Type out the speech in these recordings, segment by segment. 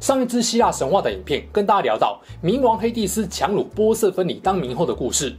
上一支希腊神话的影片，跟大家聊到冥王黑帝斯强掳波色芬尼当冥后的故事。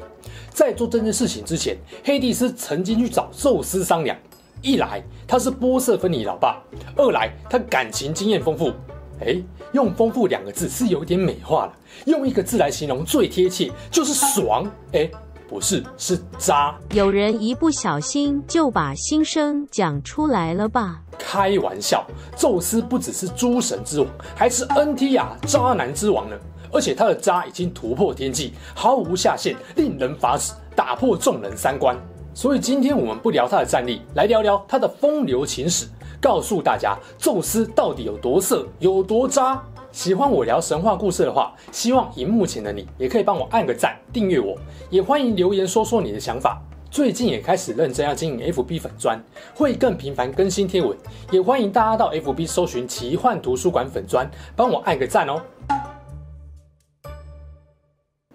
在做这件事情之前，黑帝斯曾经去找宙斯商量：一来他是波色芬尼老爸，二来他感情经验丰富。哎，用“丰富”两个字是有点美化了，用一个字来形容最贴切，就是爽。哎。不是，是渣。有人一不小心就把心声讲出来了吧？开玩笑，宙斯不只是诸神之王，还是 NTR 渣男之王呢。而且他的渣已经突破天际，毫无下限，令人发指，打破众人三观。所以今天我们不聊他的战力，来聊聊他的风流情史，告诉大家宙斯到底有多色，有多渣。喜欢我聊神话故事的话，希望荧幕前的你也可以帮我按个赞，订阅我，也欢迎留言说说你的想法。最近也开始认真要经营 FB 粉专，会更频繁更新贴文，也欢迎大家到 FB 搜寻奇幻图书馆粉专，帮我按个赞哦。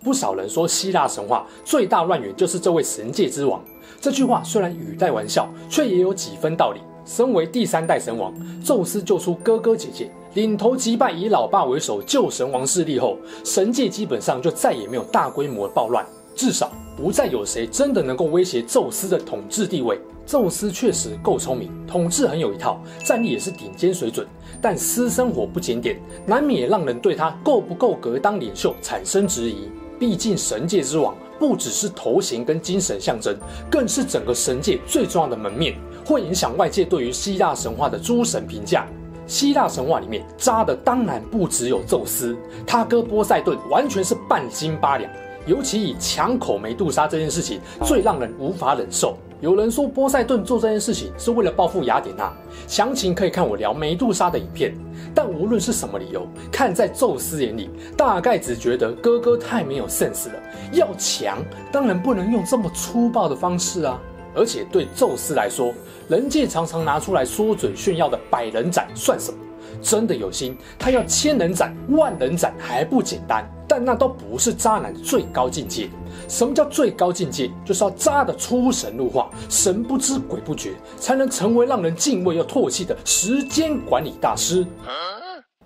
不少人说希腊神话最大乱源就是这位神界之王，这句话虽然语带玩笑，却也有几分道理。身为第三代神王，宙斯救出哥哥姐姐，领头击败以老爸为首旧神王势力后，神界基本上就再也没有大规模暴乱，至少不再有谁真的能够威胁宙斯的统治地位。宙斯确实够聪明，统治很有一套，战力也是顶尖水准，但私生活不检点，难免让人对他够不够格当领袖产生质疑。毕竟神界之王不只是头衔跟精神象征，更是整个神界最重要的门面。会影响外界对于希腊神话的诸神评价。希腊神话里面渣的当然不只有宙斯，他哥波塞顿完全是半斤八两。尤其以抢口梅杜莎这件事情最让人无法忍受。有人说波塞顿做这件事情是为了报复雅典娜，详情可以看我聊梅杜莎的影片。但无论是什么理由，看在宙斯眼里，大概只觉得哥哥太没有 sense 了。要强，当然不能用这么粗暴的方式啊。而且对宙斯来说，人界常常拿出来说嘴炫耀的百人斩算什么？真的有心，他要千人斩、万人斩还不简单。但那都不是渣男最高境界。什么叫最高境界？就是要渣得出神入化、神不知鬼不觉，才能成为让人敬畏又唾弃的时间管理大师。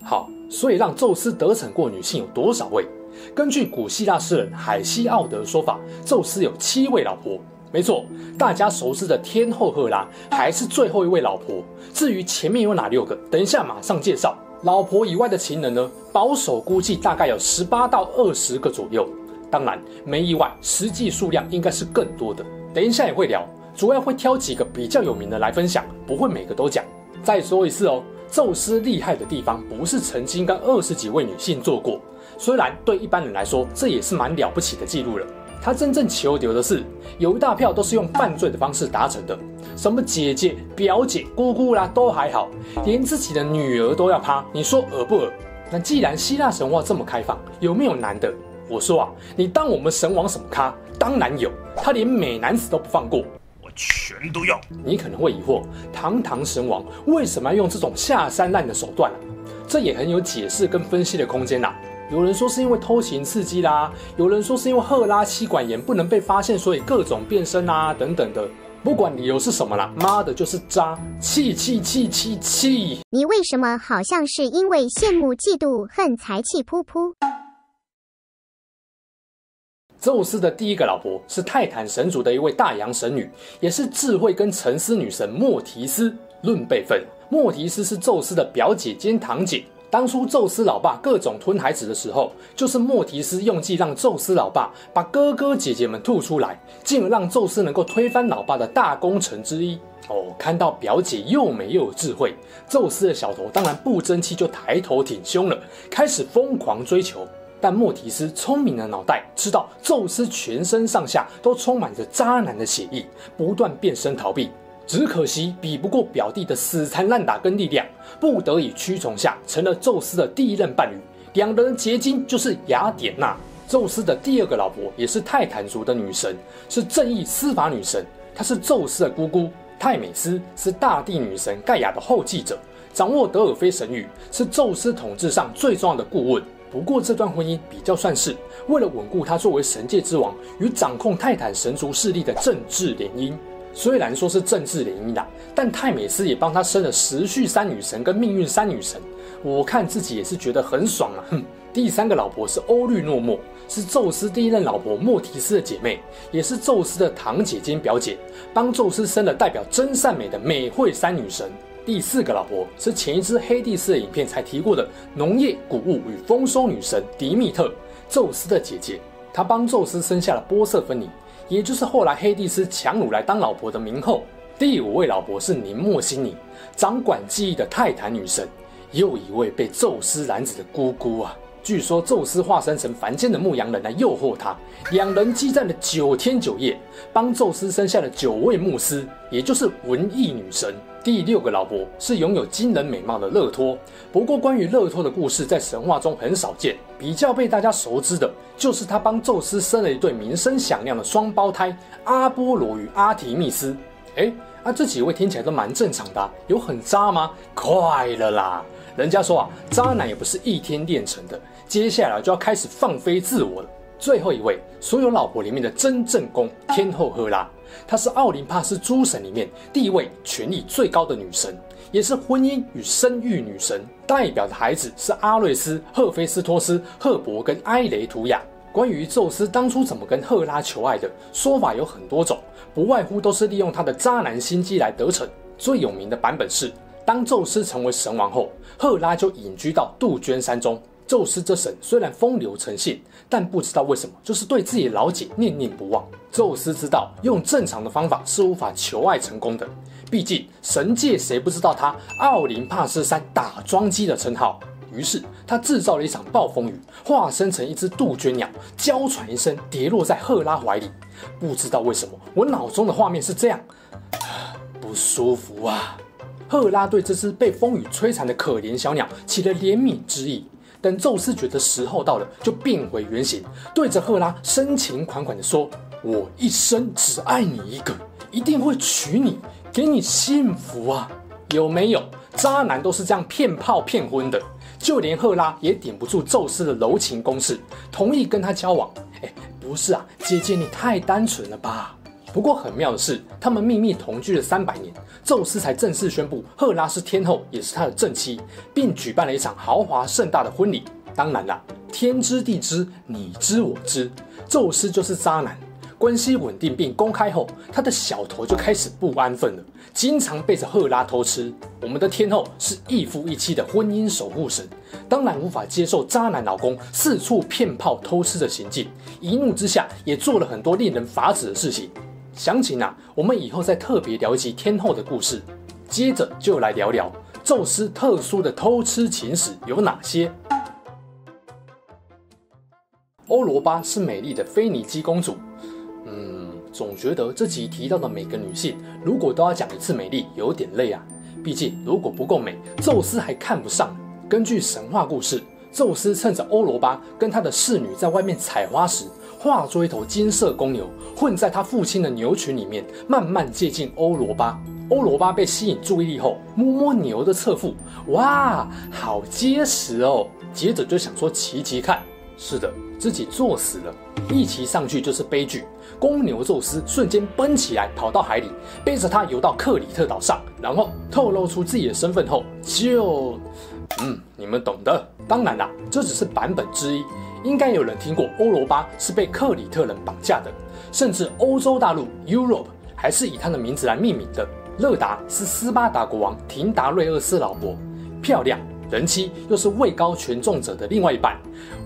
好，所以让宙斯得逞过女性有多少位？根据古希腊诗人海西奥德的说法，宙斯有七位老婆。没错，大家熟知的天后赫拉还是最后一位老婆。至于前面有哪六个，等一下马上介绍。老婆以外的情人呢？保守估计大概有十八到二十个左右。当然没意外，实际数量应该是更多的。等一下也会聊，主要会挑几个比较有名的来分享，不会每个都讲。再说一次哦，宙斯厉害的地方不是曾经跟二十几位女性做过，虽然对一般人来说这也是蛮了不起的记录了。他真正求得的是，有一大票都是用犯罪的方式达成的，什么姐姐、表姐、姑姑啦都还好，连自己的女儿都要趴，你说恶不恶？那既然希腊神话这么开放，有没有男的？我说啊，你当我们神王什么咖？当然有，他连美男子都不放过，我全都要。你可能会疑惑，堂堂神王为什么要用这种下三滥的手段啊？这也很有解释跟分析的空间呐。有人说是因为偷情刺激啦，有人说是因为赫拉妻管严不能被发现，所以各种变身啊等等的。不管理由是什么啦，妈的就是渣，气气气气气！你为什么好像是因为羡慕嫉妒恨才气噗噗？宙斯的第一个老婆是泰坦神族的一位大洋神女，也是智慧跟沉思女神莫提斯。论辈分，莫提斯是宙斯的表姐兼堂姐。当初宙斯老爸各种吞孩子的时候，就是莫提斯用计让宙斯老爸把哥哥姐姐们吐出来，进而让宙斯能够推翻老爸的大功臣之一。哦，看到表姐又美又有智慧，宙斯的小头当然不争气，就抬头挺胸了，开始疯狂追求。但莫提斯聪明的脑袋知道宙斯全身上下都充满着渣男的血液，不断变身逃避。只可惜比不过表弟的死缠烂打跟力量，不得已屈从下，成了宙斯的第一任伴侣，两人的结晶就是雅典娜，宙斯的第二个老婆，也是泰坦族的女神，是正义司法女神。她是宙斯的姑姑，泰美斯是大地女神盖亚的后继者，掌握德尔菲神諭，是宙斯统治上最重要的顾问。不过这段婚姻比较算是为了稳固他作为神界之王与掌控泰坦神族势力的政治联姻。虽然说是政治联姻啦，但泰美斯也帮他生了时序三女神跟命运三女神。我看自己也是觉得很爽啊！哼，第三个老婆是欧律诺墨，是宙斯第一任老婆莫提斯的姐妹，也是宙斯的堂姐兼表姐，帮宙斯生了代表真善美的美惠三女神。第四个老婆是前一支黑帝斯的影片才提过的农业、谷物与丰收女神迪密特，宙斯的姐姐，她帮宙斯生下了波瑟芬尼。也就是后来黑帝斯强掳来当老婆的冥后，第五位老婆是宁莫心尼，掌管记忆的泰坦女神，又一位被宙斯染指的姑姑啊。据说宙斯化身成凡间的牧羊人来诱惑他，两人激战了九天九夜，帮宙斯生下了九位牧师，也就是文艺女神。第六个老婆是拥有惊人美貌的勒托，不过关于勒托的故事在神话中很少见，比较被大家熟知的就是她帮宙斯生了一对名声响亮的双胞胎阿波罗与阿提密斯。哎，啊这几位听起来都蛮正常的，有很渣吗？快了啦，人家说啊，渣男也不是一天练成的，接下来就要开始放飞自我了。最后一位，所有老婆里面的真正宫天后赫拉，她是奥林帕斯诸神里面地位、权力最高的女神，也是婚姻与生育女神。代表的孩子是阿瑞斯、赫菲斯托斯、赫伯跟埃雷图亚。关于宙斯当初怎么跟赫拉求爱的说法有很多种，不外乎都是利用他的渣男心机来得逞。最有名的版本是，当宙斯成为神王后，赫拉就隐居到杜鹃山中。宙斯这神虽然风流成性，但不知道为什么，就是对自己老姐念念不忘。宙斯知道用正常的方法是无法求爱成功的，毕竟神界谁不知道他奥林帕斯山打桩机的称号。于是他制造了一场暴风雨，化身成一只杜鹃鸟，娇喘一声跌落在赫拉怀里。不知道为什么，我脑中的画面是这样，不舒服啊！赫拉对这只被风雨摧残的可怜小鸟起了怜悯之意。等宙斯觉得时候到了，就变回原形，对着赫拉深情款款地说：“我一生只爱你一个，一定会娶你，给你幸福啊！”有没有？渣男都是这样骗炮骗婚的，就连赫拉也顶不住宙斯的柔情攻势，同意跟他交往。哎，不是啊，姐姐你太单纯了吧？不过很妙的是，他们秘密同居了三百年，宙斯才正式宣布赫拉是天后，也是他的正妻，并举办了一场豪华盛大的婚礼。当然啦，天知地知，你知我知，宙斯就是渣男。关系稳定并公开后，他的小头就开始不安分了，经常背着赫拉偷吃。我们的天后是一夫一妻的婚姻守护神，当然无法接受渣男老公四处骗炮偷吃的行径，一怒之下也做了很多令人发指的事情。详情啊，我们以后再特别聊一集天后的故事。接着就来聊聊宙斯特殊的偷吃情史有哪些。欧罗巴是美丽的腓尼基公主。嗯，总觉得这集提到的每个女性，如果都要讲一次美丽，有点累啊。毕竟如果不够美，宙斯还看不上。根据神话故事，宙斯趁着欧罗巴跟他的侍女在外面采花时，化作一头金色公牛，混在他父亲的牛群里面，慢慢接近欧罗巴。欧罗巴被吸引注意力后，摸摸牛的侧腹，哇，好结实哦！接着就想说骑骑看，是的，自己作死了。一骑上去就是悲剧，公牛宙斯瞬间奔起来，跑到海里，背着他游到克里特岛上，然后透露出自己的身份后，就，嗯，你们懂的。当然啦，这只是版本之一。应该有人听过欧罗巴是被克里特人绑架的，甚至欧洲大陆 Europe 还是以他的名字来命名的。勒达是斯巴达国王廷达瑞厄斯老婆，漂亮，人妻，又是位高权重者的另外一半。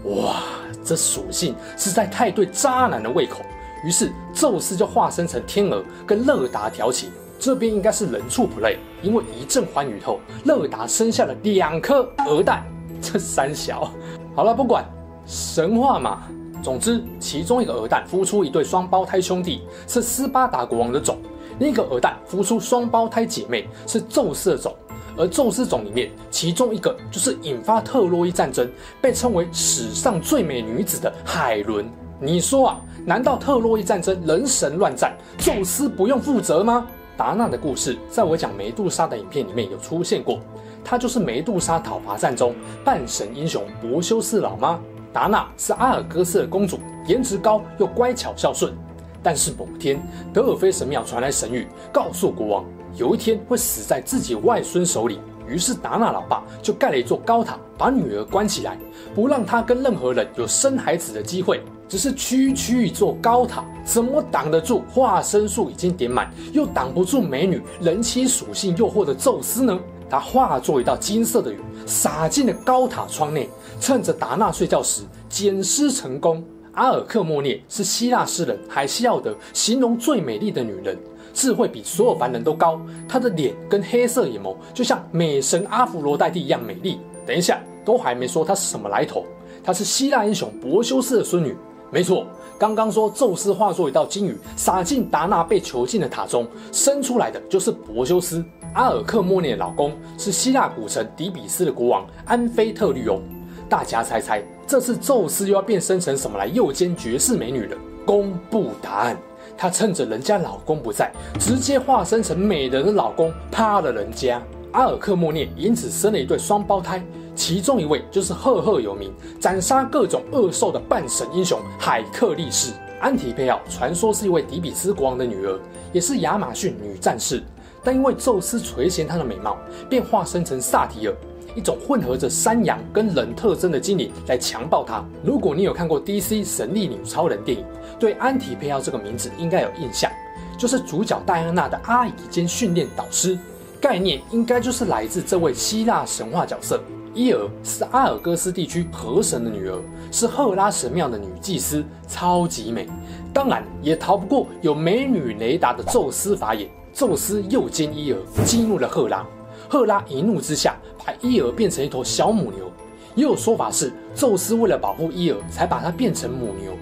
哇，这属性实在太对渣男的胃口。于是宙斯就化身成天鹅跟勒达调情。这边应该是人畜 play，因为一阵欢愉后，勒达生下了两颗鹅蛋。这三小，好了，不管。神话嘛，总之，其中一个鹅蛋孵出一对双胞胎兄弟，是斯巴达国王的种；另一个鹅蛋孵出双胞胎姐妹，是宙斯的种。而宙斯种里面，其中一个就是引发特洛伊战争，被称为史上最美女子的海伦。你说啊，难道特洛伊战争人神乱战，宙斯不用负责吗？达娜的故事，在我讲梅杜莎的影片里面有出现过，她就是梅杜莎讨伐战中半神英雄柏修斯老妈。达娜是阿尔戈斯的公主，颜值高又乖巧孝顺。但是某天，德尔菲神庙传来神谕，告诉国王，有一天会死在自己外孙手里。于是达娜老爸就盖了一座高塔，把女儿关起来，不让她跟任何人有生孩子的机会。只是区区一座高塔，怎么挡得住化身术已经点满，又挡不住美女人妻属性诱惑的宙斯呢？他化作一道金色的雨，洒进了高塔窗内，趁着达娜睡觉时捡尸成功。阿尔克莫涅是希腊诗人海西奥德形容最美丽的女人，智慧比所有凡人都高。她的脸跟黑色眼眸就像美神阿芙罗黛蒂一样美丽。等一下，都还没说她是什么来头。她是希腊英雄柏修斯的孙女。没错，刚刚说宙斯化作一道金雨洒进达纳被囚禁的塔中，生出来的就是柏修斯。阿尔克莫涅的老公是希腊古城底比斯的国王安菲特律翁。大家猜猜，这次宙斯又要变身成什么来诱奸绝世美女了？公布答案，他趁着人家老公不在，直接化身成美人的老公，趴了人家。阿尔克莫涅因此生了一对双胞胎。其中一位就是赫赫有名、斩杀各种恶兽的半神英雄海克力士。安提佩奥，传说是一位底比斯国王的女儿，也是亚马逊女战士。但因为宙斯垂涎她的美貌，便化身成萨提尔，一种混合着山羊跟人特征的精灵来强暴她。如果你有看过 DC 神力女超人电影，对安提佩奥这个名字应该有印象，就是主角戴安娜的阿姨兼训练导师。概念应该就是来自这位希腊神话角色。伊尔是阿尔戈斯地区河神的女儿，是赫拉神庙的女祭司，超级美。当然也逃不过有美女雷达的宙斯法眼。宙斯诱奸伊尔，激怒了赫拉。赫拉一怒之下，把伊尔变成一头小母牛。也有说法是，宙斯为了保护伊尔，才把它变成母牛。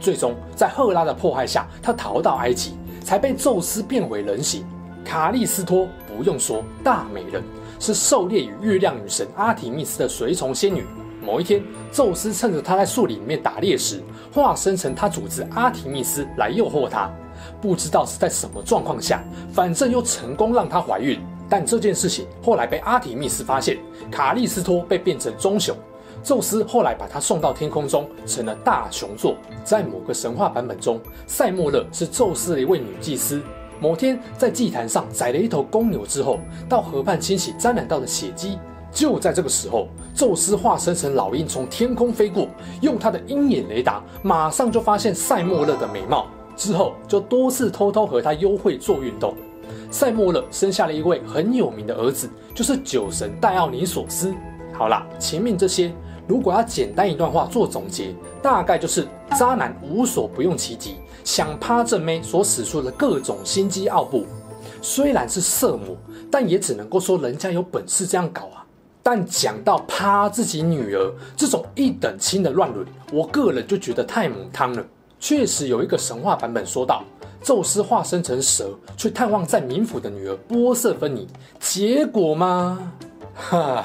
最终在赫拉的迫害下，他逃到埃及，才被宙斯变为人形。卡利斯托不用说，大美人。是狩猎与月亮女神阿提密斯的随从仙女。某一天，宙斯趁着她在树林里面打猎时，化身成她主子阿提密斯来诱惑她。不知道是在什么状况下，反正又成功让她怀孕。但这件事情后来被阿提密斯发现，卡利斯托被变成棕熊。宙斯后来把她送到天空中，成了大熊座。在某个神话版本中，塞莫勒是宙斯的一位女祭司。某天，在祭坛上宰了一头公牛之后，到河畔清洗沾染到的血迹。就在这个时候，宙斯化身成老鹰从天空飞过，用他的鹰眼雷达，马上就发现塞莫勒的美貌。之后就多次偷偷和他幽会做运动。塞莫勒生下了一位很有名的儿子，就是酒神戴奥尼索斯。好啦，前面这些。如果要简单一段话做总结，大概就是渣男无所不用其极，想趴正妹所使出的各种心机奥步。虽然是色魔，但也只能够说人家有本事这样搞啊。但讲到趴自己女儿这种一等亲的乱伦，我个人就觉得太母汤了。确实有一个神话版本说到，宙斯化身成蛇去探望在冥府的女儿波瑟芬妮，结果吗？哈。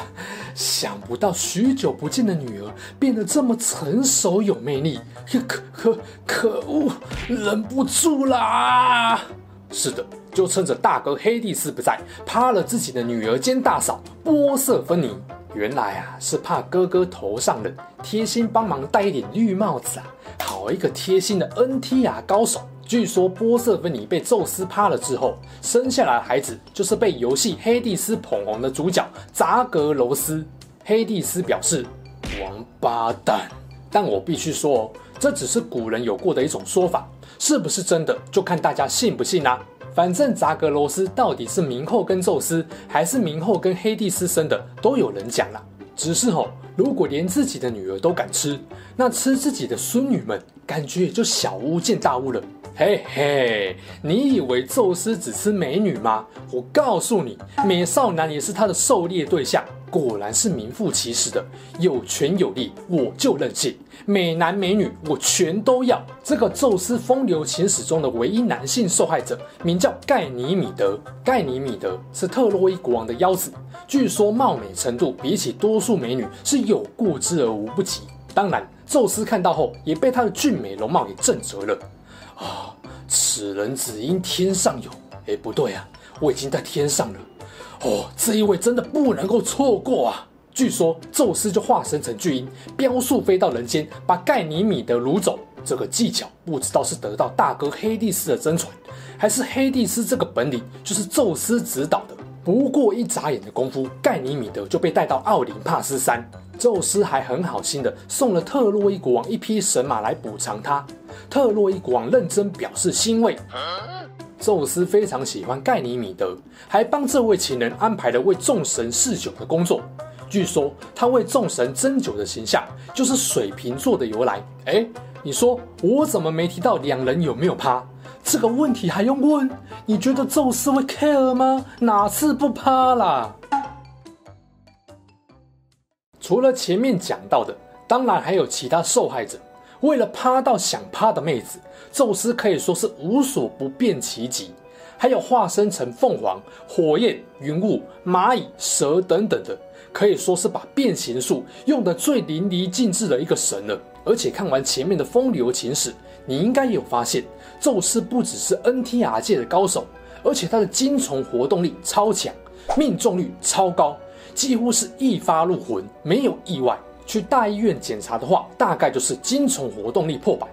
想不到许久不见的女儿变得这么成熟有魅力，可可可恶，忍不住啦！是的，就趁着大哥黑帝斯不在，趴了自己的女儿兼大嫂波瑟芬妮。原来啊，是怕哥哥头上冷，贴心帮忙戴一顶绿帽子啊，好一个贴心的 NTR 高手。据说波瑟芬尼被宙斯趴了之后，生下来的孩子就是被游戏黑帝斯捧红的主角扎格罗斯。黑帝斯表示：“王八蛋！”但我必须说哦，这只是古人有过的一种说法，是不是真的就看大家信不信啦、反正扎格罗斯到底是冥后跟宙斯，还是冥后跟黑帝斯生的，都有人讲啦。只是吼、如果连自己的女儿都敢吃，那吃自己的孙女们，感觉也就小巫见大巫了。嘿嘿，你以为宙斯只吃美女吗？我告诉你，美少男也是他的狩猎对象。果然是名副其实的有权有利，我就任性，美男美女我全都要。这个宙斯风流情史中的唯一男性受害者，名叫盖尼米德。盖尼米德是特洛伊国王的幺子，据说貌美程度比起多数美女是有过之而无不及。当然，宙斯看到后也被他的俊美容貌给震慑了。啊、此人只因天上有。哎，不对啊，我已经在天上了。哦，这一位真的不能够错过啊！据说宙斯就化身成巨鹰，飙速飞到人间，把盖尼米德掳走。这个技巧不知道是得到大哥黑帝斯的真传，还是黑帝斯这个本领就是宙斯指导的。不过一眨眼的功夫，盖尼米德就被带到奥林帕斯山。宙斯还很好心的送了特洛伊国王一匹神马来补偿他。特洛伊国王认真表示欣慰。宙斯非常喜欢盖尼米德，还帮这位情人安排了为众神试酒的工作。据说他为众神斟酒的形象就是水瓶座的由来。哎，你说我怎么没提到两人有没有趴？这个问题还用问？你觉得宙斯会 care 吗？哪次不趴啦？除了前面讲到的，当然还有其他受害者。为了趴到想趴的妹子，宙斯可以说是无所不变其极。还有化身成凤凰、火焰、云雾、蚂蚁、蛇等等的，可以说是把变形术用得最淋漓尽致的一个神了。而且看完前面的风流情史，你应该也有发现，宙斯不只是 NTR 界的高手，而且他的精虫活动力超强，命中率超高，几乎是一发入魂，没有意外。去大医院检查的话，大概就是精虫活动力破百，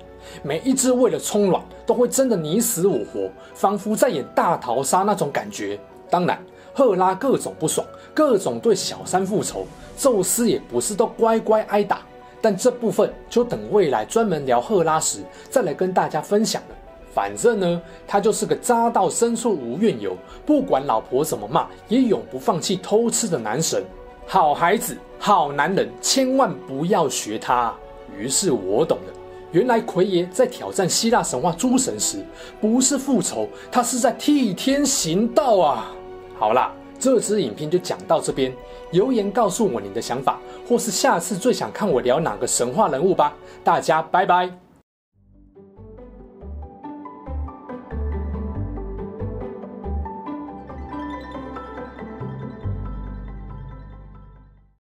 每一只为了冲卵都会争得你死我活，仿佛在演大逃杀那种感觉。当然，赫拉各种不爽，各种对小三复仇，宙斯也不是都乖乖挨打。但这部分就等未来专门聊赫拉时再来跟大家分享了。反正呢，他就是个渣到深处无怨尤，不管老婆怎么骂，也永不放弃偷吃的男神。好孩子，好男人，千万不要学他。于是我懂了，原来奎爷在挑战希腊神话诸神时，不是复仇，他是在替天行道啊！好啦，这支影片就讲到这边，留言告诉我你的想法，或是下次最想看我聊哪个神话人物吧。大家拜拜。